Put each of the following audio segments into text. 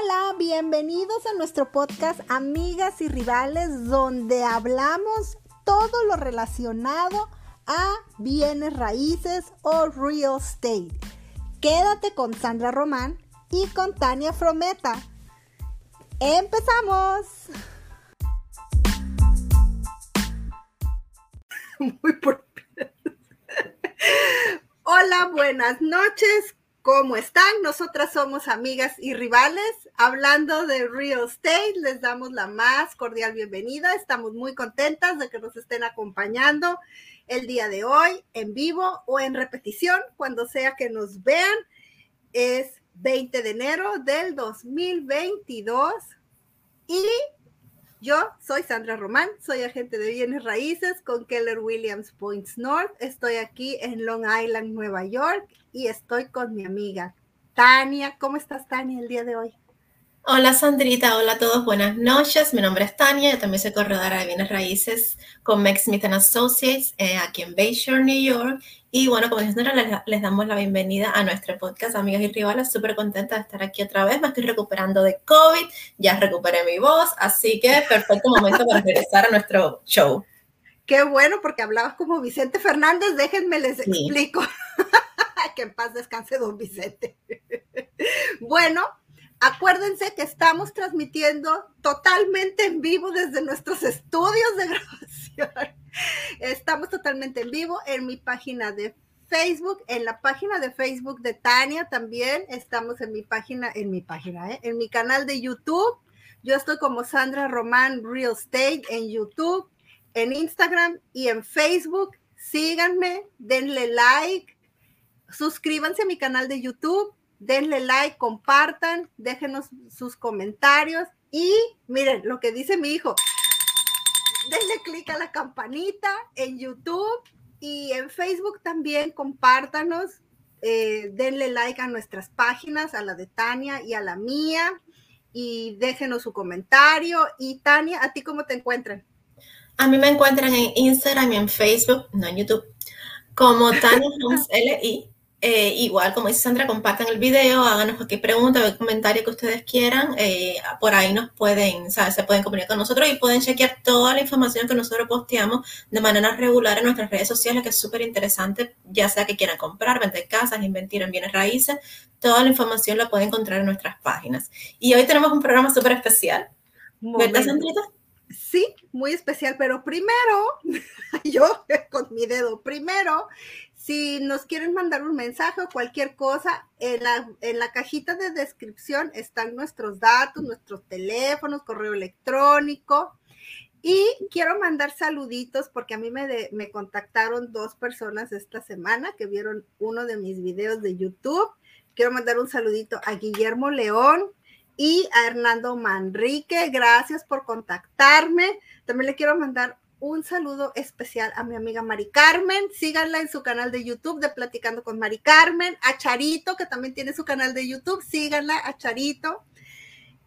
Hola, bienvenidos a nuestro podcast Amigas y Rivales, donde hablamos todo lo relacionado a bienes raíces o real estate. Quédate con Sandra Román y con Tania Frometa. ¡Empezamos! Muy por... Hola, buenas noches. ¿Cómo están? Nosotras somos amigas y rivales. Hablando de real estate, les damos la más cordial bienvenida. Estamos muy contentas de que nos estén acompañando el día de hoy en vivo o en repetición, cuando sea que nos vean. Es 20 de enero del 2022 y yo soy Sandra Román, soy agente de bienes raíces con Keller Williams Points North. Estoy aquí en Long Island, Nueva York y estoy con mi amiga Tania. ¿Cómo estás, Tania, el día de hoy? Hola Sandrita, hola a todos, buenas noches. Mi nombre es Tania, yo también soy corredora de bienes raíces con Mex Smith Associates eh, aquí en Bayshore, New York. Y bueno, como siempre, les, les, damos la bienvenida a nuestro podcast, amigas y rivales. Súper contenta de estar aquí otra vez. Me estoy recuperando de COVID, ya recuperé mi voz, así que perfecto momento para regresar a nuestro show. Qué bueno, porque hablabas como Vicente Fernández. Déjenme les explico. que en paz descanse don Vicente. bueno, Acuérdense que estamos transmitiendo totalmente en vivo desde nuestros estudios de grabación. Estamos totalmente en vivo en mi página de Facebook, en la página de Facebook de Tania también. Estamos en mi página, en mi página, ¿eh? en mi canal de YouTube. Yo estoy como Sandra Román Real Estate en YouTube, en Instagram y en Facebook. Síganme, denle like, suscríbanse a mi canal de YouTube denle like, compartan, déjenos sus comentarios y miren lo que dice mi hijo. Denle clic a la campanita en YouTube y en Facebook también, compártanos, eh, denle like a nuestras páginas, a la de Tania y a la mía y déjenos su comentario. Y Tania, ¿a ti cómo te encuentran? A mí me encuentran en Instagram y en Facebook, no en YouTube, como Tania LI. Eh, igual, como dice Sandra, compartan el video, háganos cualquier pregunta, cualquier comentario que ustedes quieran. Eh, por ahí nos pueden, ¿sabes? Se pueden comunicar con nosotros y pueden chequear toda la información que nosotros posteamos de manera regular en nuestras redes sociales, que es súper interesante, ya sea que quieran comprar, vender casas, invertir en bienes raíces. Toda la información la pueden encontrar en nuestras páginas. Y hoy tenemos un programa súper especial. ¿Verdad, Sandrita? Sí, muy especial, pero primero, yo con mi dedo, primero si nos quieren mandar un mensaje o cualquier cosa, en la, en la cajita de descripción están nuestros datos, nuestros teléfonos, correo electrónico. Y quiero mandar saluditos porque a mí me, me contactaron dos personas esta semana que vieron uno de mis videos de YouTube. Quiero mandar un saludito a Guillermo León y a Hernando Manrique. Gracias por contactarme. También le quiero mandar un saludo especial a mi amiga Mari Carmen. Síganla en su canal de YouTube de Platicando con Mari Carmen. A Charito, que también tiene su canal de YouTube. Síganla a Charito.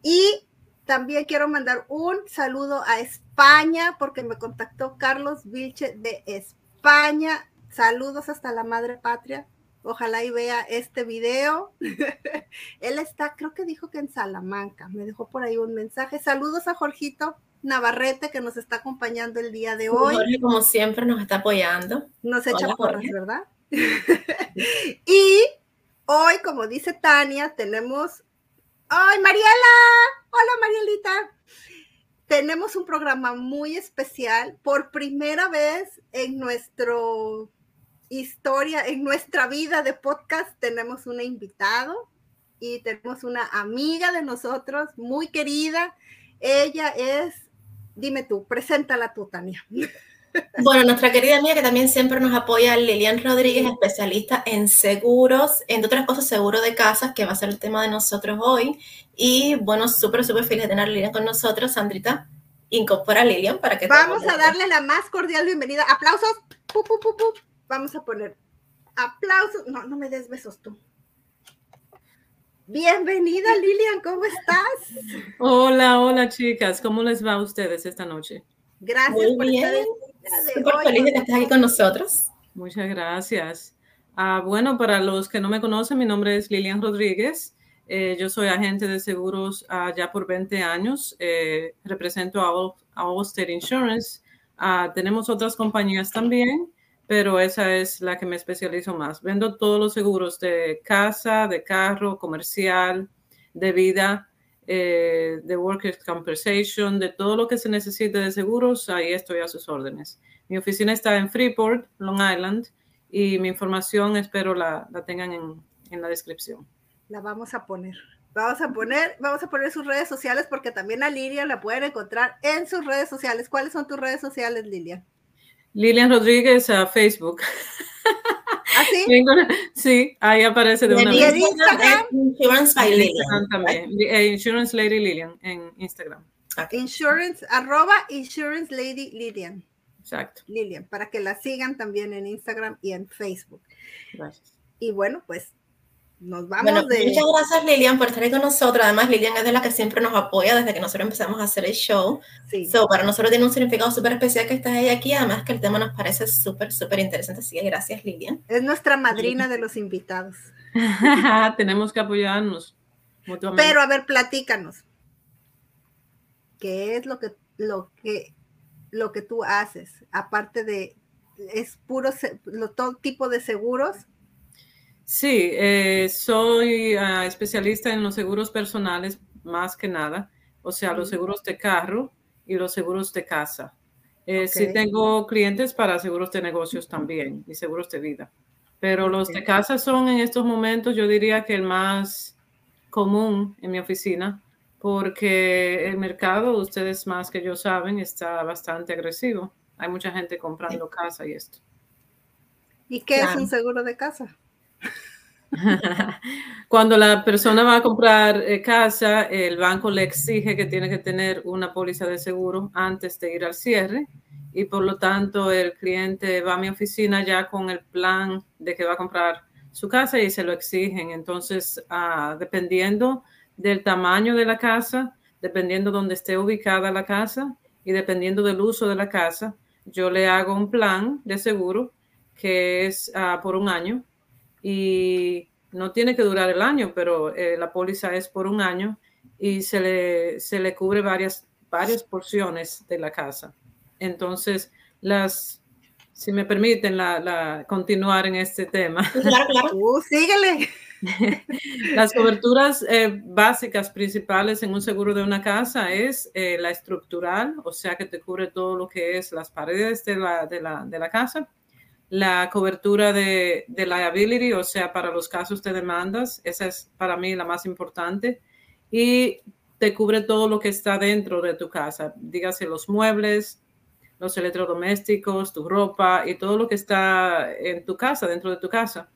Y también quiero mandar un saludo a España porque me contactó Carlos Vilche de España. Saludos hasta la madre patria. Ojalá y vea este video. Él está, creo que dijo que en Salamanca. Me dejó por ahí un mensaje. Saludos a Jorgito Navarrete que nos está acompañando el día de hoy. Jorge, como siempre, nos está apoyando. Nos echa porras, ¿verdad? y hoy, como dice Tania, tenemos. ¡Ay, Mariela! Hola, Marielita. Tenemos un programa muy especial. Por primera vez en nuestra historia, en nuestra vida de podcast, tenemos un invitado y tenemos una amiga de nosotros muy querida. Ella es Dime tú, preséntala tú, Tania. Bueno, nuestra querida amiga que también siempre nos apoya, Lilian Rodríguez, especialista en seguros, entre otras cosas, seguro de casas, que va a ser el tema de nosotros hoy. Y bueno, súper, súper feliz de tener a Lilian con nosotros. Sandrita, incorpora a Lilian para que... Vamos a darle la más cordial bienvenida. Aplausos. Vamos a poner aplausos. No, no me des besos tú. Bienvenida Lilian, ¿cómo estás? Hola, hola chicas, ¿cómo les va a ustedes esta noche? Gracias por estar Súper feliz de que estés aquí con nosotros. Muchas gracias. Ah, bueno, para los que no me conocen, mi nombre es Lilian Rodríguez. Eh, yo soy agente de seguros uh, ya por 20 años. Eh, represento a, All, a Allstate Insurance. Uh, tenemos otras compañías también, pero esa es la que me especializo más. Vendo todos los seguros de casa, de carro, comercial, de vida, eh, de workers' compensation, de todo lo que se necesite de seguros. Ahí estoy a sus órdenes. Mi oficina está en Freeport, Long Island, y mi información espero la, la tengan en, en la descripción la vamos a poner. Vamos a poner, vamos a poner sus redes sociales porque también a Lilian la pueden encontrar en sus redes sociales. ¿Cuáles son tus redes sociales, Lilian? Lilian Rodríguez a Facebook. ¿Ah, sí? sí, ahí aparece de una vez. Instagram? Insurance by Lilian. También. Eh, Insurance Lady Lilian en Instagram. Insurance, arroba Insurance Lady Lilian. Exacto. Lilian, para que la sigan también en Instagram y en Facebook. Gracias. Y bueno, pues nos vamos bueno, de... Muchas gracias Lilian por estar ahí con nosotros. Además, Lilian es de la que siempre nos apoya desde que nosotros empezamos a hacer el show. Sí. So, para nosotros tiene un significado súper especial que estés ahí aquí. Además que el tema nos parece súper, súper interesante. Así que gracias Lilian. Es nuestra madrina de los invitados. Tenemos que apoyarnos mutuamente. Pero a ver, platícanos. ¿Qué es lo que, lo que, lo que tú haces? Aparte de, es puro, todo tipo de seguros Sí, eh, soy uh, especialista en los seguros personales más que nada, o sea, los seguros de carro y los seguros de casa. Eh, okay. Sí tengo clientes para seguros de negocios también y seguros de vida, pero okay. los de casa son en estos momentos, yo diría que el más común en mi oficina, porque el mercado, ustedes más que yo saben, está bastante agresivo. Hay mucha gente comprando casa y esto. ¿Y qué claro. es un seguro de casa? Cuando la persona va a comprar eh, casa, el banco le exige que tiene que tener una póliza de seguro antes de ir al cierre y por lo tanto el cliente va a mi oficina ya con el plan de que va a comprar su casa y se lo exigen. Entonces, uh, dependiendo del tamaño de la casa, dependiendo dónde esté ubicada la casa y dependiendo del uso de la casa, yo le hago un plan de seguro que es uh, por un año y no tiene que durar el año, pero eh, la póliza es por un año y se le, se le cubre varias, varias porciones de la casa. Entonces, las, si me permiten la, la continuar en este tema. Claro, claro. Uh, síguele. Las coberturas eh, básicas principales en un seguro de una casa es eh, la estructural, o sea que te cubre todo lo que es las paredes de la, de la, de la casa, la cobertura de, de, liability, o sea, para los casos de demandas, esa es para mí la más importante, y te cubre todo lo que está dentro de tu casa, dígase los muebles, los electrodomésticos, tu ropa y todo lo que está en tu casa, dentro de tu casa.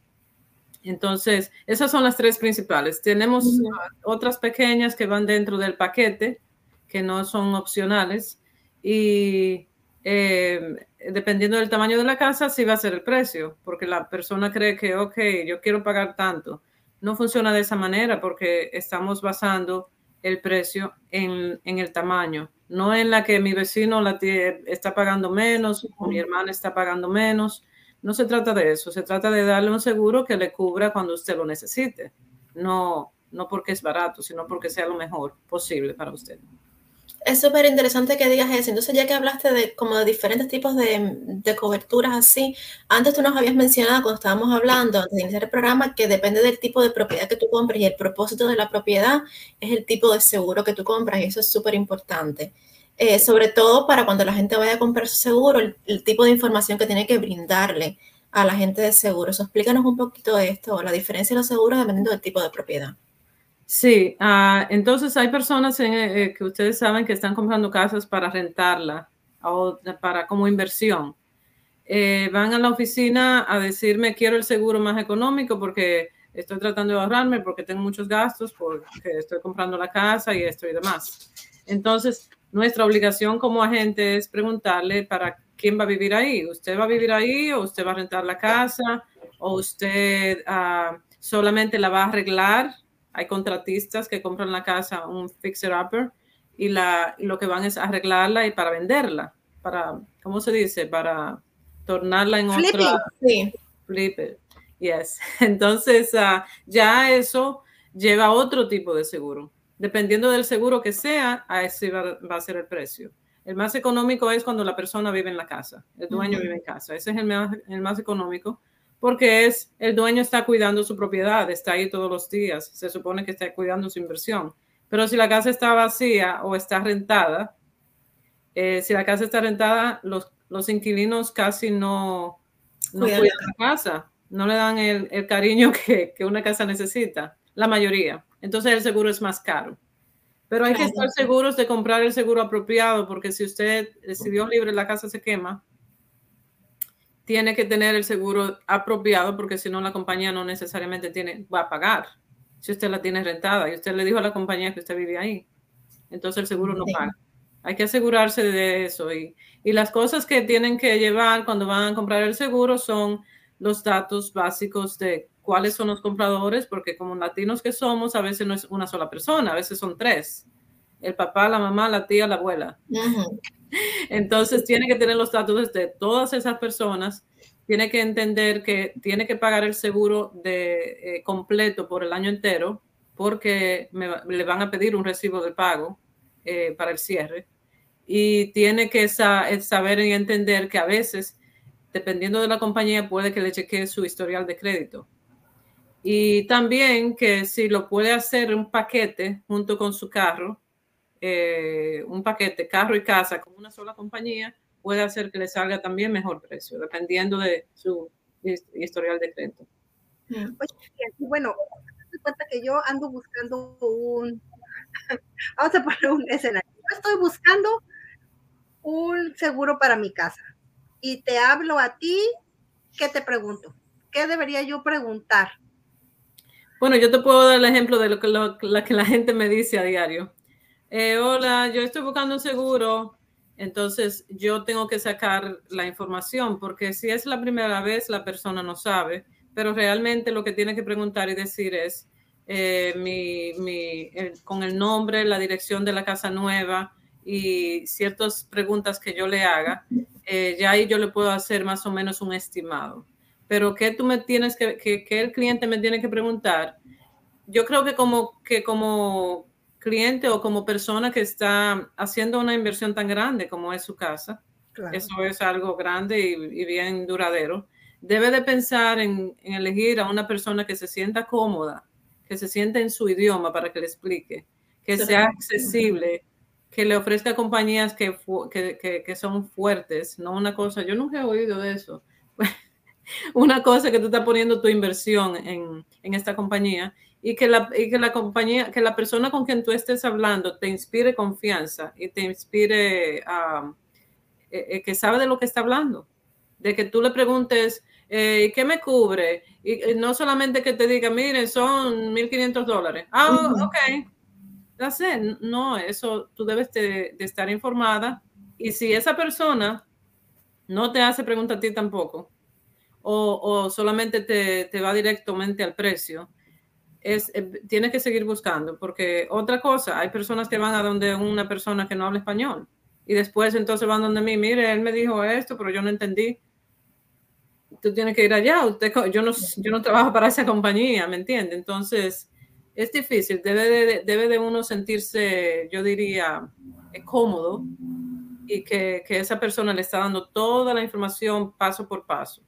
Entonces, esas son las tres principales. Tenemos uh -huh. otras pequeñas que van dentro del paquete, que no son opcionales, y eh, dependiendo del tamaño de la casa, sí va a ser el precio, porque la persona cree que, ok, yo quiero pagar tanto. No funciona de esa manera porque estamos basando el precio en, el tamaño, no en la que mi vecino la está pagando menos o mi hermana está pagando menos. No se trata de eso, se trata de darle un seguro que le cubra cuando usted lo necesite, no, no porque es barato, sino porque sea lo mejor posible para usted. Es súper interesante que digas eso. Entonces, ya que hablaste de como de diferentes tipos de, de, coberturas así, antes tú nos habías mencionado cuando estábamos hablando, antes de iniciar el programa, que depende del tipo de propiedad que tú compres y el propósito de la propiedad es el tipo de seguro que tú compras y eso es súper importante. Eh, sobre todo para cuando la gente vaya a comprar su seguro, el, tipo de información que tiene que brindarle a la gente de seguro. Eso, explícanos un poquito esto, la diferencia de los seguros dependiendo del tipo de propiedad. Sí, uh, entonces hay personas en, eh, que ustedes saben que están comprando casas para rentarla o para como inversión. Eh, van a la oficina a decirme quiero el seguro más económico porque estoy tratando de ahorrarme, porque tengo muchos gastos, porque estoy comprando la casa y esto y demás. Entonces, nuestra obligación como agente es preguntarle para quién va a vivir ahí. ¿Usted va a vivir ahí o usted va a rentar la casa o usted uh, solamente la va a arreglar? Hay contratistas que compran la casa, un fixer-upper, y, la, y lo que van es arreglarla y para venderla, para, ¿cómo se dice? Para tornarla en Flipping, otra... Sí. Flip it. Yes. Entonces, uh, ya eso lleva otro tipo de seguro. Dependiendo del seguro que sea, a ese va, a ser el precio. El más económico es cuando la persona vive en la casa, el dueño vive en casa. Ese es el más, el más económico porque es el dueño está cuidando su propiedad, está ahí todos los días, se supone que está cuidando su inversión. Pero si la casa está vacía o está rentada, eh, si la casa está rentada, los, los inquilinos casi no, no cuidan la casa, no le dan el, el cariño que, que, una casa necesita, la mayoría. Entonces el seguro es más caro. Pero hay que estar seguros de comprar el seguro apropiado, porque si usted, si Dios libre, la casa se quema, tiene que tener el seguro apropiado porque si no la compañía no necesariamente tiene, va a pagar si usted la tiene rentada y usted le dijo a la compañía que usted vive ahí. Entonces el seguro no paga. Hay que asegurarse de eso y, y las cosas que tienen que llevar cuando van a comprar el seguro son los datos básicos de cuáles son los compradores, porque como latinos que somos, a veces no es una sola persona, a veces son tres. El papá, la mamá, la tía, la abuela. Entonces tiene que tener los datos de todas esas personas, tiene que entender que tiene que pagar el seguro de, eh, completo por el año entero porque le van a pedir un recibo de pago eh, para el cierre y tiene que saber y entender que a veces, dependiendo de la compañía, puede que le chequee su historial de crédito. Y también que si lo puede hacer un paquete junto con su carro, eh, un paquete carro y casa con una sola compañía puede hacer que le salga también mejor precio, dependiendo de su historial de crédito. Mm. bueno, cuenta que yo ando buscando un, vamos a poner un escenario. Yo estoy buscando un seguro para mi casa y te hablo a ti, ¿qué te pregunto? ¿Qué debería yo preguntar? Bueno, yo te puedo dar el ejemplo de lo que, lo, que la gente me dice a diario. Eh, hola, yo estoy buscando un seguro, entonces yo tengo que sacar la información, porque si es la primera vez, la persona no sabe, pero realmente lo que tiene que preguntar y decir es eh, mi, con el nombre, la dirección de la casa nueva y ciertas preguntas que yo le haga, eh, ya ahí yo le puedo hacer más o menos un estimado. Pero ¿qué tú me tienes que, que, que el cliente me tiene que preguntar? Yo creo que como, que como cliente o como persona que está haciendo una inversión tan grande como es su casa, eso es algo grande y, bien duradero, debe de pensar en, elegir a una persona que se sienta cómoda, que se sienta en su idioma para que le explique, que sea accesible, que le ofrezca compañías que, que, que, son fuertes, no una cosa, yo nunca he oído de eso, una cosa que tú estás poniendo tu inversión en, en esta compañía y que la, y que la compañía, que la persona con quien tú estés hablando te inspire confianza y te inspire a eh, eh, que sabe de lo que está hablando. De que tú le preguntes, eh, ¿qué me cubre? Y no solamente que te diga, mire, son 1.500 dólares. Ah, ok. Ya sé, no, eso tú debes de, estar informada. Y si esa persona no te hace pregunta a ti tampoco, o, o solamente te, te va directamente al precio, es, eh, tienes que seguir buscando, porque otra cosa, hay personas que van a donde una persona que no habla español y después entonces van donde mí, mire, él me dijo esto, pero yo no entendí. Tú tienes que ir allá, yo, no, yo no trabajo para esa compañía, ¿me entiende? Entonces, es difícil, debe de, debe de uno sentirse, yo diría, eh, cómodo y que, que, esa persona le está dando toda la información paso por paso.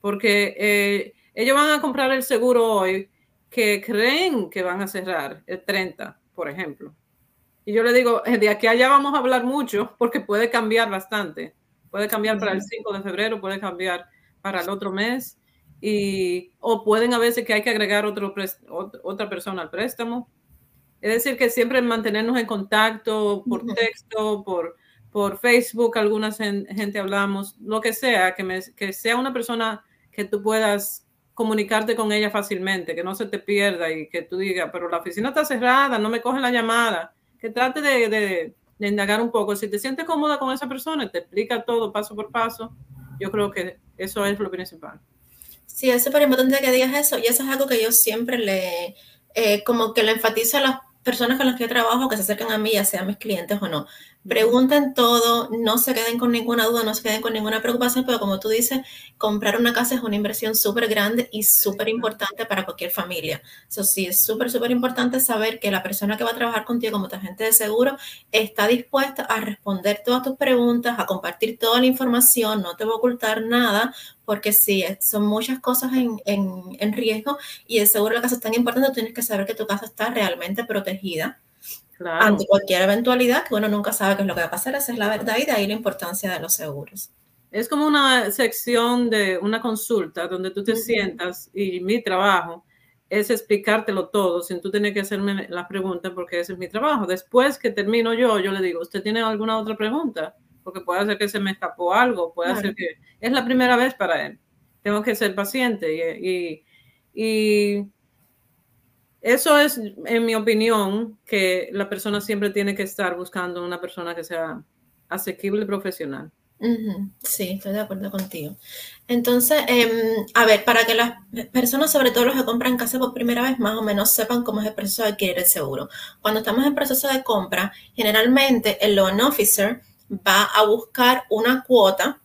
Porque eh, ellos van a comprar el seguro hoy, que creen que van a cerrar el 30, por ejemplo. Y yo le digo, eh, de aquí a allá vamos a hablar mucho porque puede cambiar bastante. Puede cambiar para el 5 de febrero, puede cambiar para el otro mes. Y, o pueden a veces que hay que agregar otro, otra persona al préstamo. Es decir, que siempre mantenernos en contacto por texto, por, por Facebook, alguna gente hablamos, lo que sea, que, me, que sea una persona que tú puedas comunicarte con ella fácilmente, que no se te pierda y que tú digas, pero la oficina está cerrada, no me cogen la llamada, que trate de, de, indagar un poco. Si te sientes cómoda con esa persona, te explica todo paso por paso, yo creo que eso es lo principal. Sí, es súper importante que digas eso y eso es algo que yo siempre le, eh, como que le enfatizo a las personas con las que yo trabajo, que se acercan a mí, ya sean mis clientes o no. Pregunten todo, no se queden con ninguna duda, no se queden con ninguna preocupación, pero como tú dices, comprar una casa es una inversión súper grande y súper importante para cualquier familia. Eso sí, es súper, súper importante saber que la persona que va a trabajar contigo como tu agente de seguro está dispuesta a responder todas tus preguntas, a compartir toda la información, no te va a ocultar nada, porque sí, son muchas cosas en, en riesgo y el seguro de la casa es tan importante, tienes que saber que tu casa está realmente protegida ante cualquier eventualidad, que uno nunca sabe qué es lo que va a pasar, esa es la verdad y de ahí la importancia de los seguros. Es como una sección de una consulta donde tú te sientas y mi trabajo es explicártelo todo sin tú tener que hacerme la pregunta porque ese es mi trabajo. Después que termino yo, yo le digo, ¿usted tiene alguna otra pregunta? Porque puede ser que se me escapó algo, puede ser que es la primera vez para él. Tengo que ser paciente y, y eso es, en mi opinión, que la persona siempre tiene que estar buscando una persona que sea asequible profesional. Sí, estoy de acuerdo contigo. Entonces, em, a ver, para que las personas, sobre todo los que compran casa por primera vez, más o menos sepan cómo es el proceso de adquirir el seguro. Cuando estamos en proceso de compra, generalmente el loan officer va a buscar una cuota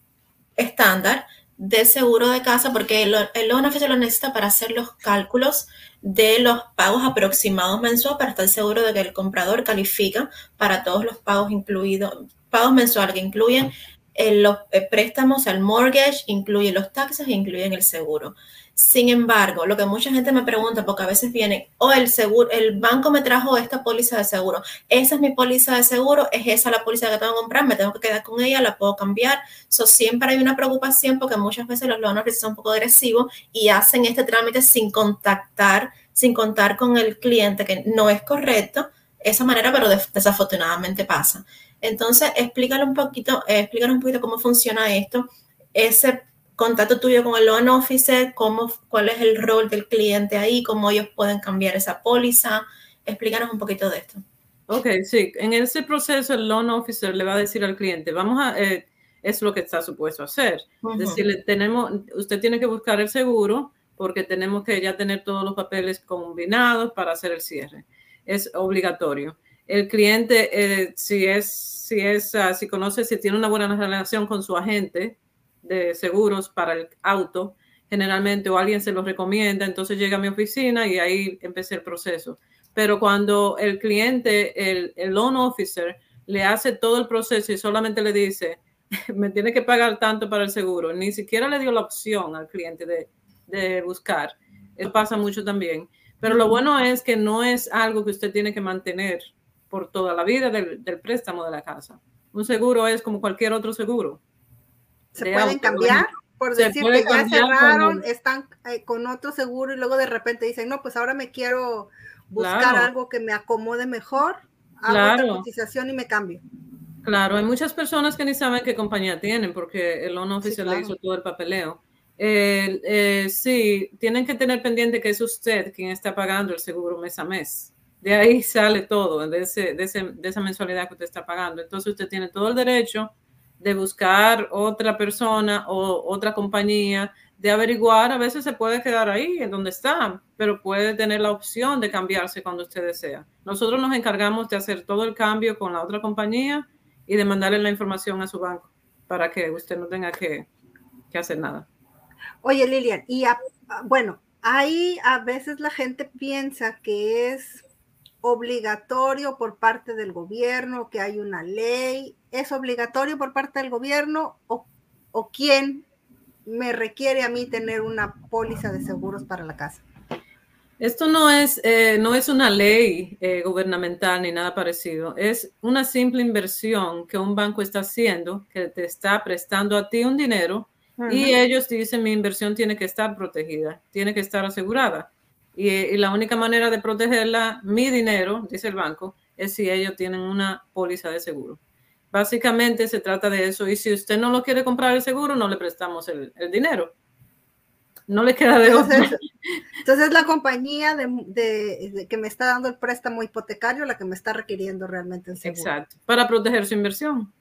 estándar de seguro de casa porque el, el loan officer lo necesita para hacer los cálculos de los pagos aproximados mensuales para estar seguro de que el comprador califica para todos los pagos incluidos, pagos mensuales que incluyen eh, los préstamos, el mortgage, incluyen los taxes e incluyen el seguro. Sin embargo, lo que mucha gente me pregunta, porque a veces viene, oh, el seguro, el banco me trajo esta póliza de seguro. Esa es mi póliza de seguro, es esa la póliza que tengo que comprar, me tengo que quedar con ella, la puedo cambiar. So, siempre hay una preocupación porque muchas veces los loan son un poco agresivos y hacen este trámite sin contactar, sin contar con el cliente, que no es correcto esa manera, pero desafortunadamente pasa. Entonces, explícale un poquito, eh, un poquito cómo funciona esto. Ese contacto tuyo con el loan officer, cómo, cuál es el rol del cliente ahí, cómo ellos pueden cambiar esa póliza. Explícanos un poquito de esto. Ok, sí. En ese proceso el loan officer le va a decir al cliente, vamos a, eh, es lo que está supuesto hacer. Decirle, tenemos, usted tiene que buscar el seguro porque tenemos que ya tener todos los papeles combinados para hacer el cierre. Es obligatorio. El cliente, eh, si es, si es, uh, si conoce, si tiene una buena relación con su agente, de seguros para el auto, generalmente, o alguien se los recomienda, entonces llega a mi oficina y ahí empecé el proceso. Pero cuando el cliente, el, el loan officer, le hace todo el proceso y solamente le dice, me tiene que pagar tanto para el seguro, ni siquiera le dio la opción al cliente de, de buscar. Eso pasa mucho también. Pero lo bueno es que no es algo que usted tiene que mantener por toda la vida del, del préstamo de la casa. Un seguro es como cualquier otro seguro se pueden cambiar por decir que ya cerraron, están eh, con otro seguro y luego de repente dicen, no, pues ahora me quiero buscar algo que me acomode mejor, hago otra cotización y me cambio. Claro, hay muchas personas que ni saben qué compañía tienen porque el loan oficial le hizo todo el papeleo. Eh, sí, tienen que tener pendiente que es usted quien está pagando el seguro mes a mes. De ahí sale todo, de, ese, de, ese, de esa mensualidad que usted está pagando. Entonces usted tiene todo el derecho de buscar otra persona o otra compañía, de averiguar, a veces se puede quedar ahí, en donde está, pero puede tener la opción de cambiarse cuando usted desea. Nosotros nos encargamos de hacer todo el cambio con la otra compañía y de mandarle la información a su banco para que usted no tenga que, hacer nada. Oye, Lilian, y bueno, ahí a veces la gente piensa que es obligatorio por parte del gobierno, que hay una ley, es obligatorio por parte del gobierno o, o quién me requiere a mí tener una póliza de seguros para la casa. Esto no es, eh, no es una ley eh, gubernamental ni nada parecido. Es una simple inversión que un banco está haciendo, que te está prestando a ti un dinero y ellos dicen mi inversión tiene que estar protegida, tiene que estar asegurada. Y, la única manera de protegerla, mi dinero, dice el banco, es si ellos tienen una póliza de seguro. Básicamente se trata de eso. Y si usted no lo quiere comprar el seguro, no le prestamos el, dinero. No le queda de entonces, Entonces la compañía de, que me está dando el préstamo hipotecario la que me está requiriendo realmente el seguro. Exacto, para proteger su inversión.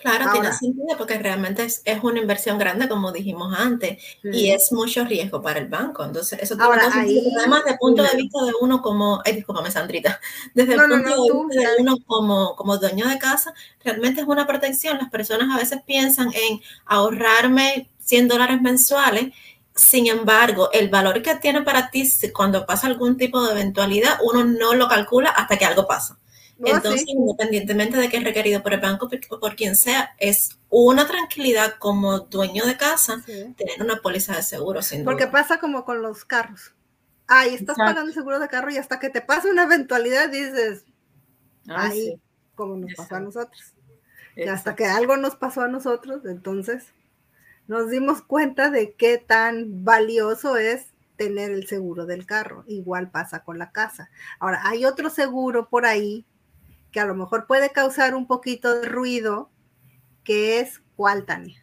Claro, tiene sentido porque realmente es, una inversión grande, como dijimos antes, y es mucho riesgo para el banco. Entonces, eso tiene Ahora, ahí, además, desde el punto de vista de uno como, ay, discúlpame, Sandrita, desde el punto de vista de uno como, como dueño de casa, realmente es una protección. Las personas a veces piensan en ahorrarme 100 dólares mensuales sin embargo, el valor que tiene para ti cuando pasa algún tipo de eventualidad, uno no lo calcula hasta que algo pasa. Oh, Entonces, independientemente de que es requerido por el banco o por, quien sea, es una tranquilidad como dueño de casa tener una póliza de seguro. Sin Porque pasa como con los carros. Ay, estás pagando el seguro de carro y hasta que te pasa una eventualidad dices, ah, ay, como nos pasó a nosotros. Y hasta que algo nos pasó a nosotros, entonces nos dimos cuenta de qué tan valioso es tener el seguro del carro. Igual pasa con la casa. Ahora, hay otro seguro por ahí que a lo mejor puede causar un poquito de ruido, que es cuál, Tania.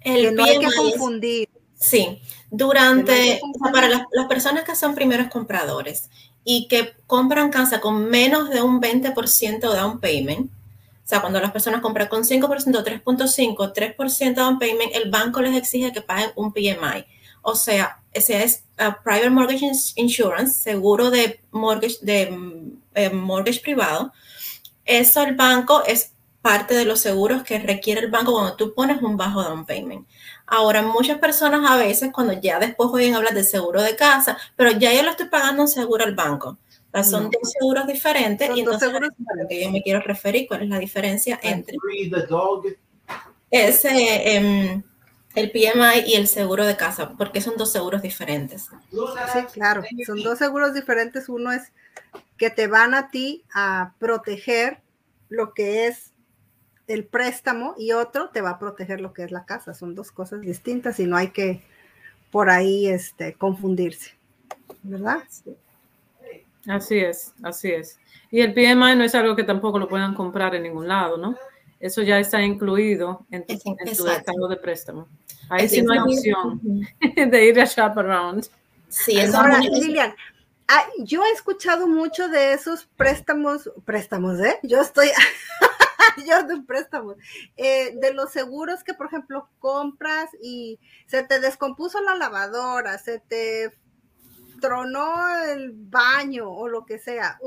El que no hay que confundir. sí, durante, para las, las, personas que son primeros compradores y que compran casa con menos de un 20% de down payment, o sea, cuando las personas compran con 5%, 3.5, 3% down payment, el banco les exige que paguen un PMI. O sea, ese es uh, Private Mortgage Insurance, seguro de mortgage, de, eh, mortgage privado. Eso el banco es parte de los seguros que requiere el banco cuando tú pones un bajo down payment. Ahora, muchas personas a veces, cuando ya después oyen hablar de seguro de casa, pero ya yo lo estoy pagando un seguro al banco son dos seguros diferentes y entonces seguros que yo me quiero referir, cuál es la diferencia entre ese, em, el PMI y el seguro de casa, porque son dos seguros diferentes. Sí, claro, son dos seguros diferentes. Uno es que te van a ti a proteger lo que es el préstamo y otro te va a proteger lo que es la casa. Son dos cosas distintas y no hay que por ahí este, confundirse, ¿verdad? Sí. Así es, así es. Y el PMI no es algo que tampoco lo puedan comprar en ningún lado, ¿no? Eso ya está incluido en tu, en de préstamo. Ahí sí no hay opción de ir a shop around. Sí, es Ahora, Lilian, ah, yo he escuchado mucho de esos préstamos, préstamos, ¿eh? Yo estoy, yo de préstamos, eh, de los seguros que, por ejemplo, compras y se te descompuso la lavadora, se te tronó el baño o lo que sea,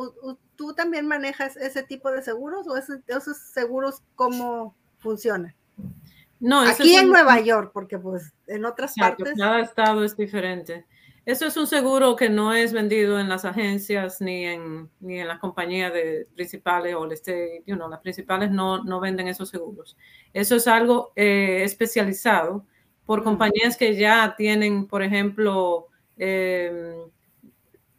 ¿tú también manejas ese tipo de seguros o esos, seguros cómo funcionan? No, aquí en Nueva York, porque pues en otras partes. Cada estado es diferente. Eso es un seguro que no es vendido en las agencias ni en, ni en las compañías de, principales o el you know, las principales no, no venden esos seguros. Eso es algo eh, especializado por mm. compañías que ya tienen, por ejemplo, Em,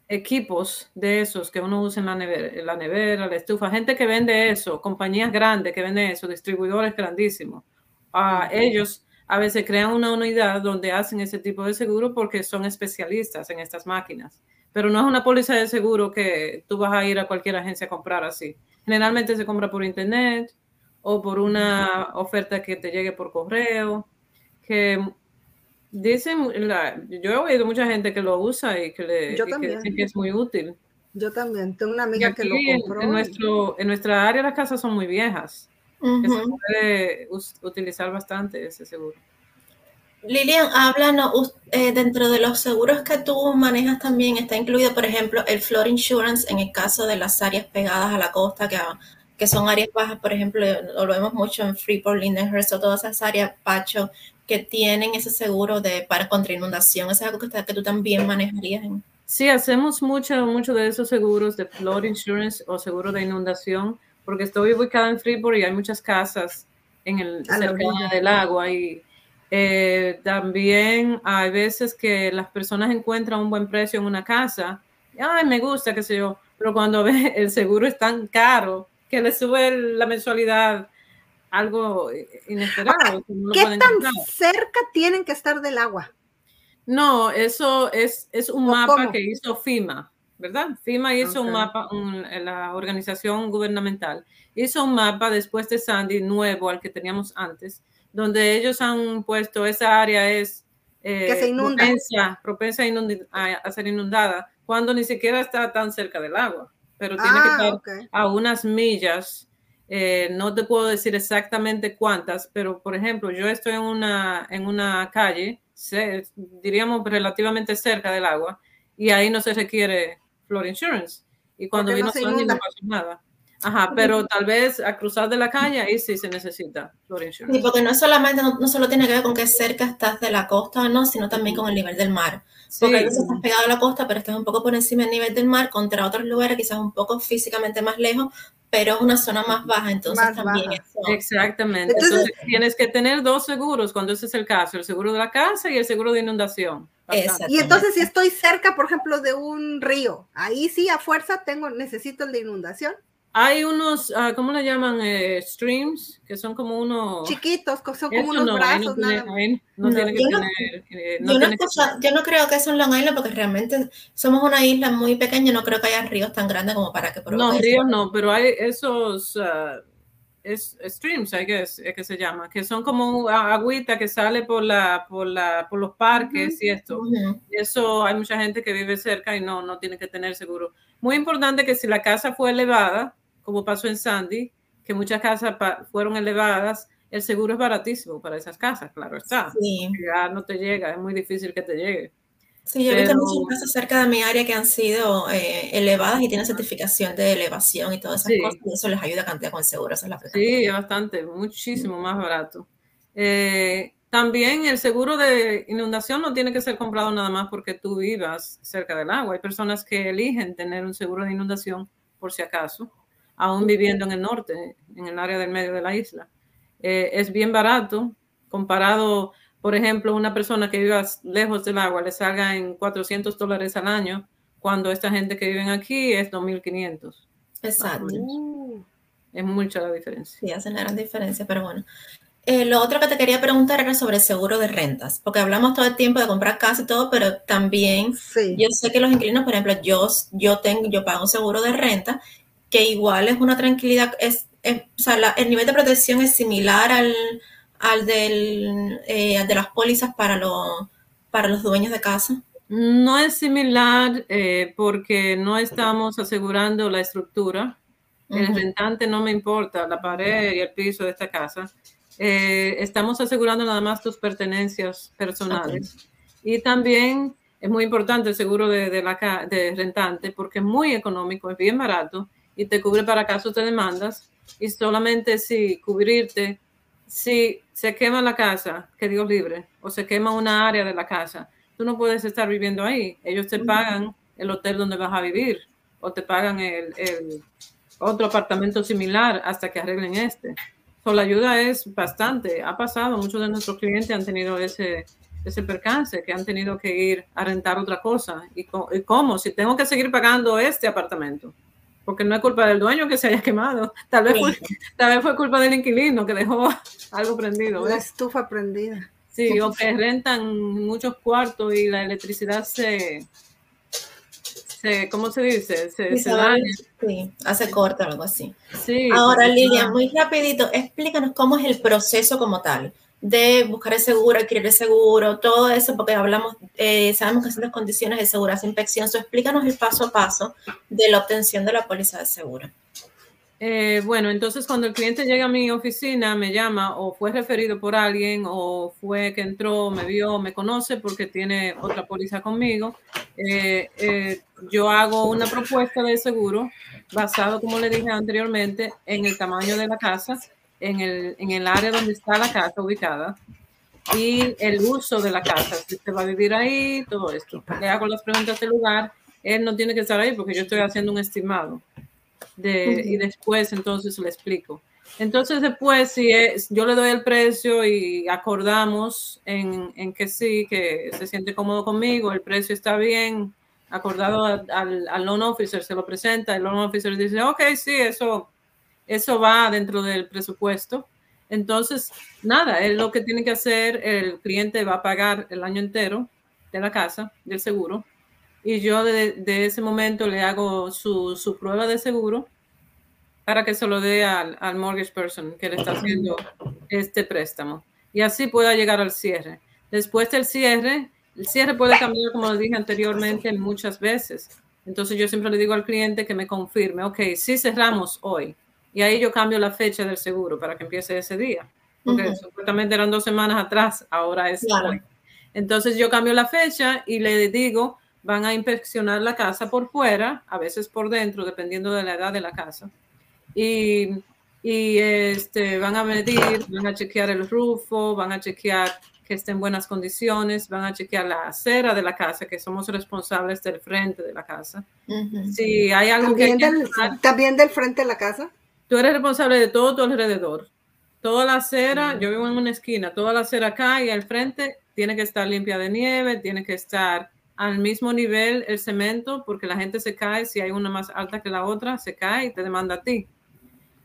equipos de esos que uno usa en la, nevera, la nevera, la estufa, gente que vende eso, compañías grandes que venden eso, distribuidores grandísimos. a ellos a veces crean una unidad donde hacen ese tipo de seguro porque son especialistas en estas máquinas. Pero no es una póliza de seguro que tú vas a ir a cualquier agencia a comprar así. Generalmente se compra por internet o por una oferta que te llegue por correo, que Dicen, yo he oído mucha gente que lo usa y que le que es muy útil. Yo también, tengo una amiga que lo compró. En, nuestro, en nuestra área las casas son muy viejas. Se puede utilizar bastante ese seguro. Lilian, háblanos, eh, dentro de los seguros que tú manejas también está incluido, por ejemplo, el floor insurance en el caso de las áreas pegadas a la costa, que, que son áreas bajas, por ejemplo, lo vemos mucho en Freeport, Lindenhurst o todas esas áreas, Pacho, que tienen ese seguro de para contra inundación. ¿Es algo que, que tú también manejarías? Sí, hacemos mucho, mucho de esos seguros de flood insurance o seguro de inundación, porque estoy ubicada en Freeport y hay muchas casas en el cerca del agua y eh, también hay veces que las personas encuentran un buen precio en una casa, ay, me gusta, qué sé yo, pero cuando ve el seguro es tan caro que le sube la mensualidad algo inesperado. ¿Qué tan cerca tienen que estar del agua? No, eso es, es un mapa que hizo FIMA, ¿verdad? FIMA hizo un mapa, la organización gubernamental, hizo un mapa después de Sandy nuevo al que teníamos antes, donde ellos han puesto esa área es eh, propensa, a, ser inundada, cuando ni siquiera está tan cerca del agua, pero tiene que ah, estar a unas millas Eh, no te puedo decir exactamente cuántas, pero por ejemplo, yo estoy en una, en una calle, diríamos relativamente cerca del agua, y ahí no se requiere flood insurance. Y cuando vino Sandy no pasó nada. Ajá, pero tal vez a cruzar de la calle ahí sí se necesita flood insurance. Sí, porque no solamente, no, solo tiene que ver con qué cerca estás de la costa o no, sino también con el nivel del mar. Porque a veces estás pegado a la costa, pero estás un poco por encima del nivel del mar, contra otros lugares quizás un poco físicamente más lejos, pero es una zona más baja, entonces también Exactamente. Entonces, tienes que tener dos seguros cuando ese es el caso, el seguro de la casa y el seguro de inundación. Y entonces si estoy cerca, por ejemplo, de un río, ahí sí a fuerza tengo, necesito el de inundación. Hay unos, uh, ¿cómo le llaman? Eh, streams, que son como unos... Chiquitos, son como unos brazos. No, no, tiene que yo, tener, eh, yo, no yo no creo que es un Long Island porque realmente somos una isla muy pequeña, no creo que haya ríos tan grandes como para que... No, ríos no, pero hay esos... Uh, es, streams, hay que, es que se llama, que son como agüita que sale por la, por la, por los parques y esto. Y eso hay mucha gente que vive cerca y no, no tiene que tener seguro. Muy importante que si la casa fue elevada, como pasó en Sandy, que muchas casas fueron elevadas, el seguro es baratísimo para esas casas, claro está. Sí. Ya no te llega, es muy difícil que te llegue. Sí, yo he visto muchas casas cerca de mi área que han sido eh, elevadas y tienen certificación de elevación y todas esas cosas, y eso les ayuda a cantidad con el seguro. Esa es la sí, bastante, muchísimo más barato. Eh, también el seguro de inundación no tiene que ser comprado nada más porque tú vivas cerca del agua. Hay personas que eligen tener un seguro de inundación por si acaso aún viviendo en el norte, en el área del medio de la isla. Eh, es bien barato comparado, por ejemplo, una persona que viva lejos del agua le salga en 400 dólares al año, cuando esta gente que vive aquí es 2.500. Exacto. Es mucha la diferencia. Sí, hacen gran diferencia, pero bueno. Eh, lo otro que te quería preguntar era sobre el seguro de rentas, porque hablamos todo el tiempo de comprar casa y todo, pero también yo sé que los inquilinos, por ejemplo, yo, yo, tengo, yo pago un seguro de renta que igual es una tranquilidad, es, o sea, el nivel de protección es similar al, al del, eh, de las pólizas para, para los dueños de casa. No es similar eh, porque no estamos asegurando la estructura. El rentante no me importa la pared y el piso de esta casa. Eh, estamos asegurando nada más tus pertenencias personales. Y también es muy importante el seguro de, de, la, de rentante porque es muy económico, es bien barato y te cubre para casos de demandas y solamente si cubrirte, si se quema la casa, que Dios libre, o se quema una área de la casa, tú no puedes estar viviendo ahí. Ellos te pagan el hotel donde vas a vivir o te pagan el, otro apartamento similar hasta que arreglen este. So, la ayuda es bastante. Ha pasado, muchos de nuestros clientes han tenido ese, ese percance, que han tenido que ir a rentar otra cosa. ¿Y, y cómo? Si tengo que seguir pagando este apartamento porque no es culpa del dueño que se haya quemado, tal vez, fue, tal vez fue culpa del inquilino que dejó algo prendido. La estufa prendida. Sí, o que rentan muchos cuartos y la electricidad se, se ¿cómo se dice? Se, se daña. Sí, hace corta o algo así. Sí, Ahora, Lilia, muy rapidito, explícanos cómo es el proceso como tal de buscar el seguro, adquirir el seguro, todo eso, porque hablamos, eh, sabemos que son las condiciones de seguridad, inspección. So, explícanos el paso a paso de la obtención de la póliza de seguro. Eh, bueno, entonces cuando el cliente llega a mi oficina, me llama o fue referido por alguien o fue que entró, me vio, me conoce porque tiene otra póliza conmigo, eh, yo hago una propuesta de seguro basado, como le dije anteriormente, en el tamaño de la casa en el, en el área donde está la casa ubicada y el uso de la casa, si usted va a vivir ahí, todo esto. Le hago las preguntas del lugar, él no tiene que estar ahí porque yo estoy haciendo un estimado de, y después entonces le explico. Entonces después, si es, yo le doy el precio y acordamos en, en, que sí, que se siente cómodo conmigo, el precio está bien, acordado al, al loan officer, se lo presenta, el loan officer dice, ok, sí, eso eso va dentro del presupuesto. Entonces, nada, es lo que tiene que hacer, el cliente va a pagar el año entero de la casa, del seguro, y yo de, ese momento le hago su, prueba de seguro para que se lo dé al, al, mortgage person que le está haciendo este préstamo y así pueda llegar al cierre. Después del cierre, el cierre puede cambiar, como dije anteriormente, muchas veces. Entonces yo siempre le digo al cliente que me confirme, ok, sí cerramos hoy, y ahí yo cambio la fecha del seguro para que empiece ese día, porque supuestamente eran dos semanas atrás, ahora es hoy. Entonces yo cambio la fecha y le digo, van a inspeccionar la casa por fuera, a veces por dentro, dependiendo de la edad de la casa. Y, y este, van a medir, van a chequear el rufo, van a chequear que esté en buenas condiciones, van a chequear la acera de la casa, que somos responsables del frente de la casa. Si hay algo ¿También que... Del, ¿También del frente de la casa? Tú eres responsable de todo tu alrededor. Toda la acera, yo vivo en una esquina, toda la acera acá y al frente tiene que estar limpia de nieve, tiene que estar al mismo nivel el cemento, porque la gente se cae, si hay una más alta que la otra, se cae y te demanda a ti.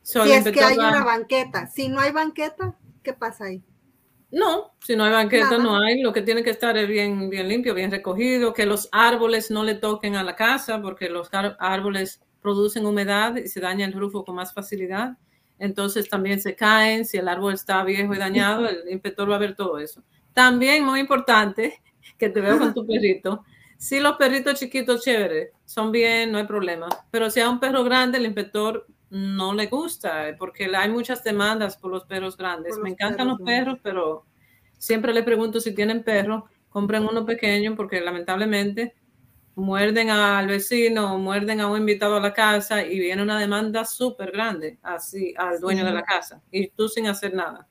si es que hay una banqueta, si no hay banqueta, ¿qué pasa ahí? No, si no hay banqueta, no hay. Lo que tiene que estar es bien, bien limpio, bien recogido, que los árboles no le toquen a la casa, porque los árboles producen humedad y se daña el rufo con más facilidad. Entonces también se caen, si el árbol está viejo y dañado, el inspector va a ver todo eso. También muy importante, que te veo con tu perrito, si los perritos chiquitos chéveres son bien, no hay problema, pero si a un perro grande el inspector no le gusta, porque hay muchas demandas por los perros grandes. Me encantan los perros, pero siempre le pregunto si tienen perro, compren uno pequeño, porque lamentablemente muerden al vecino, muerden a un invitado a la casa y viene una demanda súper grande así al dueño de la casa y tú sin hacer nada.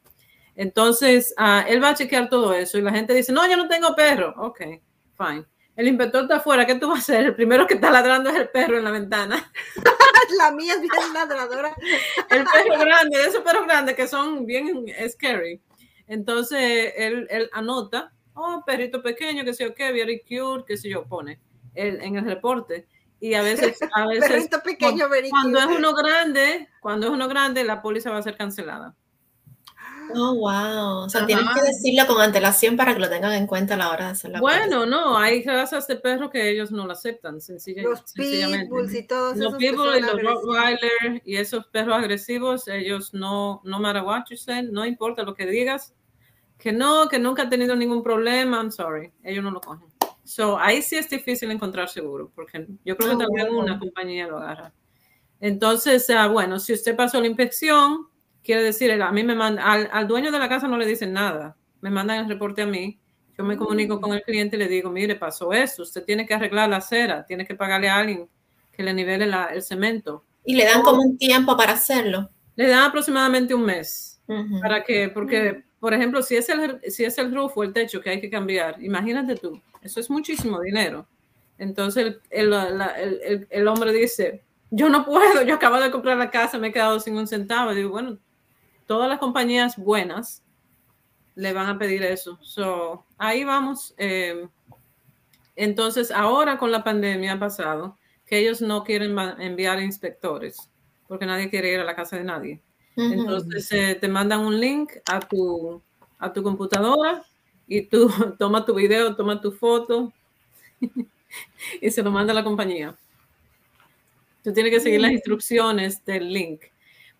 Entonces, uh, él va a chequear todo eso y la gente dice, no, yo no tengo perro. Ok, fine. El inspector está afuera, ¿qué tú vas a hacer? El primero que está ladrando es el perro en la ventana. la mía es bien ladradora. el perro grande, esos perros grandes que son bien scary. Entonces, él, él anota, oh, perrito pequeño, que sé yo qué, very cute, que sé yo, pone el, en el reporte. Y a veces, a veces pequeño, cuando, cuando es uno grande, cuando es uno grande, la póliza va a ser cancelada. Oh, wow. O sea, tienes que decirlo con antelación para que lo tengan en cuenta a la hora de hacer la Bueno, no, hay razas de perros que ellos no lo aceptan, sencilla, los sencillamente. Pitbulls y todos los pitbulls y los Rottweiler y esos perros agresivos, ellos no, no matter what you say, no importa lo que digas, que no, que nunca ha tenido ningún problema, I'm sorry, ellos no lo cogen. So, ahí sí es difícil encontrar seguro, porque yo creo que también una compañía lo agarra. Entonces, uh, bueno, si usted pasó la inspección, quiere decir, a mí me manda, al, dueño de la casa no le dicen nada, me mandan el reporte a mí, yo me comunico con el cliente y le digo, mire, pasó eso, usted tiene que arreglar la acera, tiene que pagarle a alguien que le nivele el cemento. Y le dan como un tiempo para hacerlo. Le dan aproximadamente un mes. Para que, porque, por ejemplo, si es, el, si es el roof o el techo que hay que cambiar, imagínate tú, eso es muchísimo dinero. Entonces el, el, el, hombre dice, yo no puedo, yo acabo de comprar la casa, me he quedado sin un centavo. Digo, bueno, todas las compañías buenas le van a pedir eso. So, ahí vamos. Eh, entonces, ahora con la pandemia ha pasado que ellos no quieren enviar inspectores porque nadie quiere ir a la casa de nadie. Entonces, eh, te mandan un link a tu, a tu computadora y tú toma tu video, toma tu foto y se lo manda a la compañía. Tú tienes que seguir las instrucciones del link.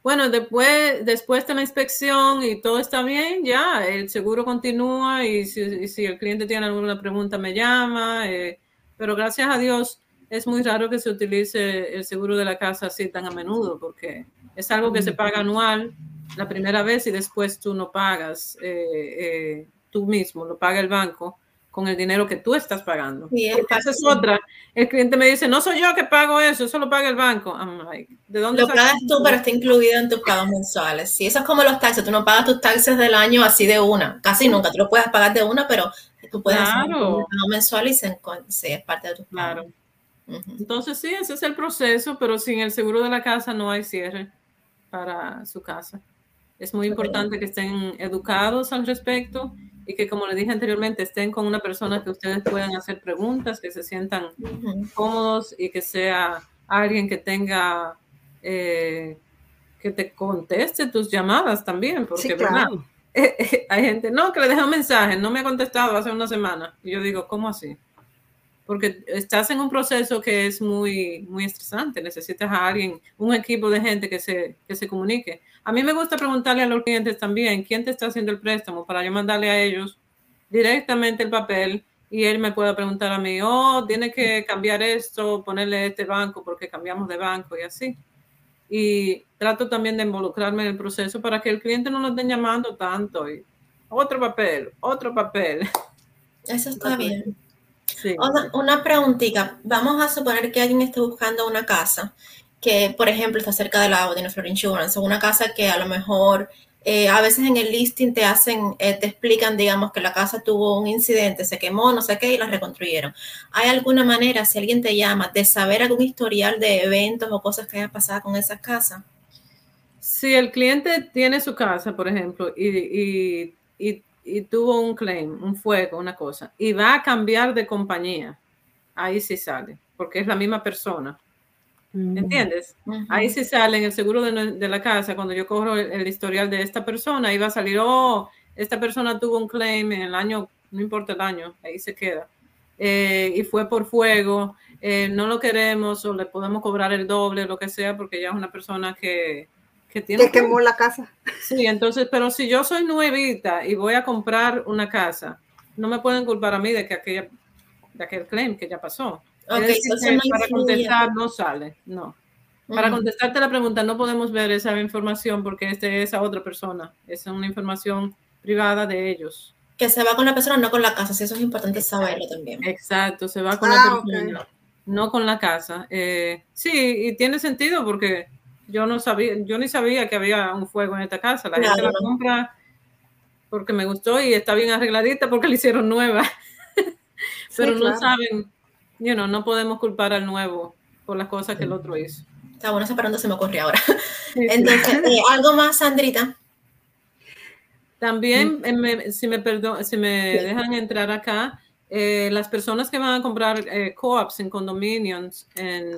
Bueno, después, después de la inspección y todo está bien, ya el seguro continúa y si, el cliente tiene alguna pregunta me llama, eh, pero gracias a Dios es muy raro que se utilice el seguro de la casa así tan a menudo porque es algo que se paga anual la primera vez y después tú no pagas eh, eh, tú mismo, lo paga el banco con el dinero que tú estás pagando. Sí, esa es otra. El cliente me dice, no soy yo que pago eso, eso lo paga el banco. ¿de dónde lo pagas tú, pero está incluido en tus pagos mensuales. Sí, eso es como los taxes. Tú no pagas tus taxes del año así de una. Casi nunca. Tú lo puedes pagar de una, pero tú puedes claro. hacer un mensual y se, es parte de tus pagos. Claro. Entonces, sí, ese es el proceso, pero sin el seguro de la casa no hay cierre para su casa. Es muy importante que estén educados al respecto y que, como le dije anteriormente, estén con una persona que ustedes puedan hacer preguntas, que se sientan cómodos y que sea alguien que tenga, eh, que te conteste tus llamadas también, porque hay gente, no, que le deja un mensaje, no me ha contestado hace una semana. Y yo digo, ¿cómo así? Porque estás en un proceso que es muy, muy estresante, necesitas a alguien, un equipo de gente que se, que se comunique. A mí me gusta preguntarle a los clientes también quién te está haciendo el préstamo para yo mandarle a ellos directamente el papel y él me pueda preguntar a mí, oh, tiene que cambiar esto, ponerle este banco porque cambiamos de banco y así. y trato también de involucrarme en el proceso para que el cliente no lo esté llamando tanto y otro papel, otro papel. Eso está bien. Una, una preguntita. Vamos a suponer que alguien esté buscando una casa que, por ejemplo, está cerca de la Audino Floor Insurance, o una casa que a lo mejor eh, a veces en el listing te hacen, eh, te explican, digamos, que la casa tuvo un incidente, se quemó, no sé qué, y la reconstruyeron. ¿Hay alguna manera, si alguien te llama, de saber algún historial de eventos o cosas que hayan pasado con esa casa? Si el cliente tiene su casa, por ejemplo, y, y, y tuvo un claim, un fuego, una cosa, y va a cambiar de compañía, ahí sí sale, porque es la misma persona. Mm. ¿Entiendes? Ahí sí sale en el seguro de, la casa, cuando yo cojo el, historial de esta persona, ahí va a salir, oh, esta persona tuvo un claim en el año, no importa el año, ahí se queda. Eh, y fue por fuego, eh, no lo queremos o le podemos cobrar el doble, lo que sea, porque ya es una persona que, que tiene... Que quemó la casa. Sí, entonces, pero si yo soy nuevita y voy a comprar una casa, no me pueden culpar a mí de que aquella, de aquel claim que ya pasó para contestar no sale, no. Para contestarte la pregunta no podemos ver esa información porque este es a otra persona, es una información privada de ellos. Que se va con la persona, no con la casa, si eso es importante saberlo también. Exacto, se va con la ah, persona, no con la casa. Eh, sí, y tiene sentido porque yo no sabía, yo ni sabía que había un fuego en esta casa. La gente la compra porque me gustó y está bien arregladita porque la hicieron nueva. Pero no saben you know, no podemos culpar al nuevo por las cosas que el otro hizo. Está bueno, separando se me ocurrió ahora. Entonces, eh, ¿algo más, Sandrita? También, mm. eh, si me, perdón, si me dejan entrar acá, eh, las personas que van a comprar co-ops en condominios